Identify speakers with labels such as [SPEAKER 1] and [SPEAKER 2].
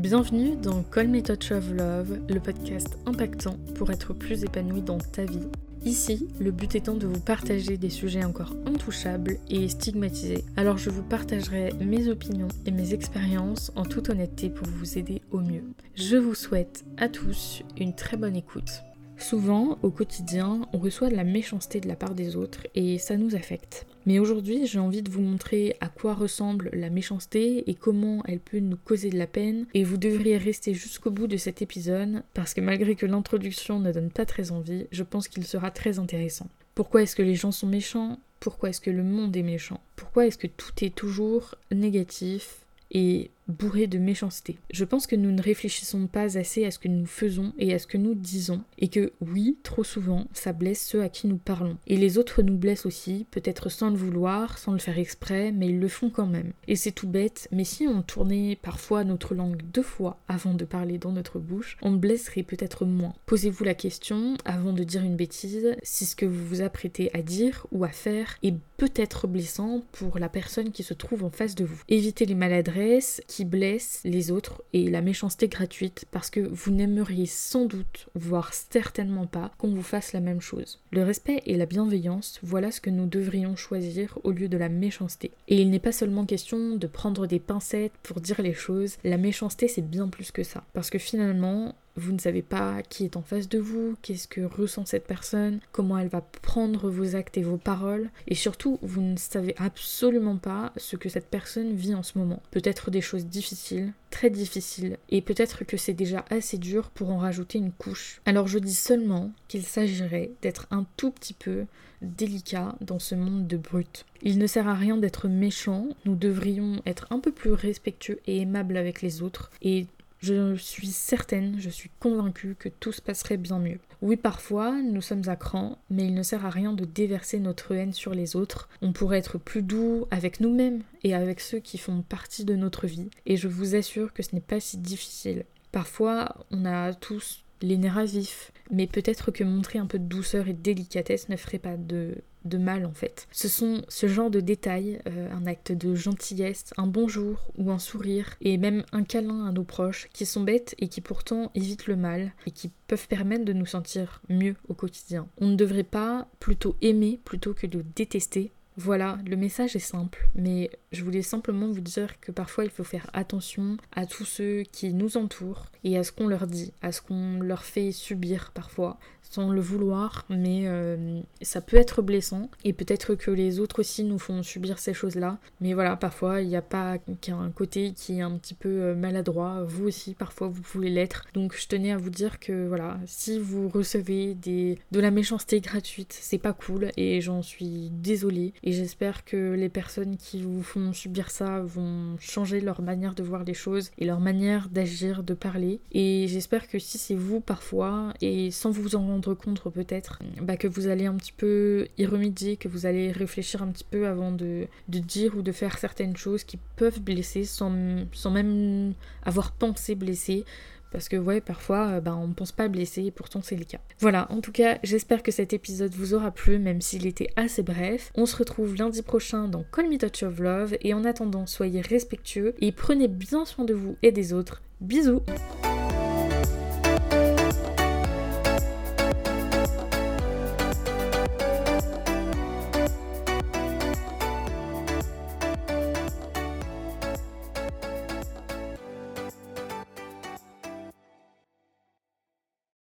[SPEAKER 1] Bienvenue dans Call Me Touch of Love, le podcast impactant pour être plus épanoui dans ta vie. Ici, le but étant de vous partager des sujets encore intouchables et stigmatisés. Alors je vous partagerai mes opinions et mes expériences en toute honnêteté pour vous aider au mieux. Je vous souhaite à tous une très bonne écoute. Souvent, au quotidien, on reçoit de la méchanceté de la part des autres et ça nous affecte. Mais aujourd'hui, j'ai envie de vous montrer à quoi ressemble la méchanceté et comment elle peut nous causer de la peine. Et vous devriez rester jusqu'au bout de cet épisode parce que malgré que l'introduction ne donne pas très envie, je pense qu'il sera très intéressant. Pourquoi est-ce que les gens sont méchants? Pourquoi est-ce que le monde est méchant? Pourquoi est-ce que tout est toujours négatif et bourré de méchanceté. Je pense que nous ne réfléchissons pas assez à ce que nous faisons et à ce que nous disons, et que oui, trop souvent, ça blesse ceux à qui nous parlons. Et les autres nous blessent aussi, peut-être sans le vouloir, sans le faire exprès, mais ils le font quand même. Et c'est tout bête, mais si on tournait parfois notre langue deux fois avant de parler dans notre bouche, on blesserait peut-être moins. Posez-vous la question, avant de dire une bêtise, si ce que vous vous apprêtez à dire ou à faire est peut-être blessant pour la personne qui se trouve en face de vous. Évitez les maladresses qui blesse les autres et la méchanceté gratuite parce que vous n'aimeriez sans doute, voire certainement pas, qu'on vous fasse la même chose. Le respect et la bienveillance, voilà ce que nous devrions choisir au lieu de la méchanceté. Et il n'est pas seulement question de prendre des pincettes pour dire les choses, la méchanceté c'est bien plus que ça. Parce que finalement, vous ne savez pas qui est en face de vous, qu'est-ce que ressent cette personne, comment elle va prendre vos actes et vos paroles, et surtout, vous ne savez absolument pas ce que cette personne vit en ce moment. Peut-être des choses difficiles, très difficiles, et peut-être que c'est déjà assez dur pour en rajouter une couche. Alors je dis seulement qu'il s'agirait d'être un tout petit peu délicat dans ce monde de brut. Il ne sert à rien d'être méchant, nous devrions être un peu plus respectueux et aimables avec les autres, et je suis certaine, je suis convaincue que tout se passerait bien mieux. Oui, parfois, nous sommes à cran, mais il ne sert à rien de déverser notre haine sur les autres. On pourrait être plus doux avec nous-mêmes et avec ceux qui font partie de notre vie, et je vous assure que ce n'est pas si difficile. Parfois, on a tous les nerfs à vif, mais peut-être que montrer un peu de douceur et de délicatesse ne ferait pas de, mal en fait. Ce sont ce genre de détails, euh, un acte de gentillesse, un bonjour ou un sourire et même un câlin à nos proches qui sont bêtes et qui pourtant évitent le mal et qui peuvent permettre de nous sentir mieux au quotidien. On ne devrait pas plutôt aimer plutôt que de détester voilà, le message est simple, mais je voulais simplement vous dire que parfois il faut faire attention à tous ceux qui nous entourent et à ce qu'on leur dit, à ce qu'on leur fait subir parfois sans le vouloir, mais euh, ça peut être blessant et peut-être que les autres aussi nous font subir ces choses-là. Mais voilà, parfois il n'y a pas qu'un côté qui est un petit peu euh, maladroit, vous aussi parfois vous pouvez l'être. Donc je tenais à vous dire que voilà, si vous recevez de la méchanceté gratuite, c'est pas cool et j'en suis désolée et j'espère que les personnes qui vous font subir ça vont changer leur manière de voir les choses et leur manière d'agir, de parler. Et j'espère que si c'est vous parfois et sans vous en rendre compte peut-être bah, que vous allez un petit peu y remédier, que vous allez réfléchir un petit peu avant de, dire ou de faire certaines choses qui peuvent blesser sans même avoir pensé blesser. Parce que ouais, parfois, euh, bah, on ne pense pas blesser et pourtant c'est le cas. Voilà, en tout cas, j'espère que cet épisode vous aura plu, même s'il était assez bref. On se retrouve lundi prochain dans Call Me Touch of Love, et en attendant, soyez respectueux et prenez bien soin de vous et des autres. Bisous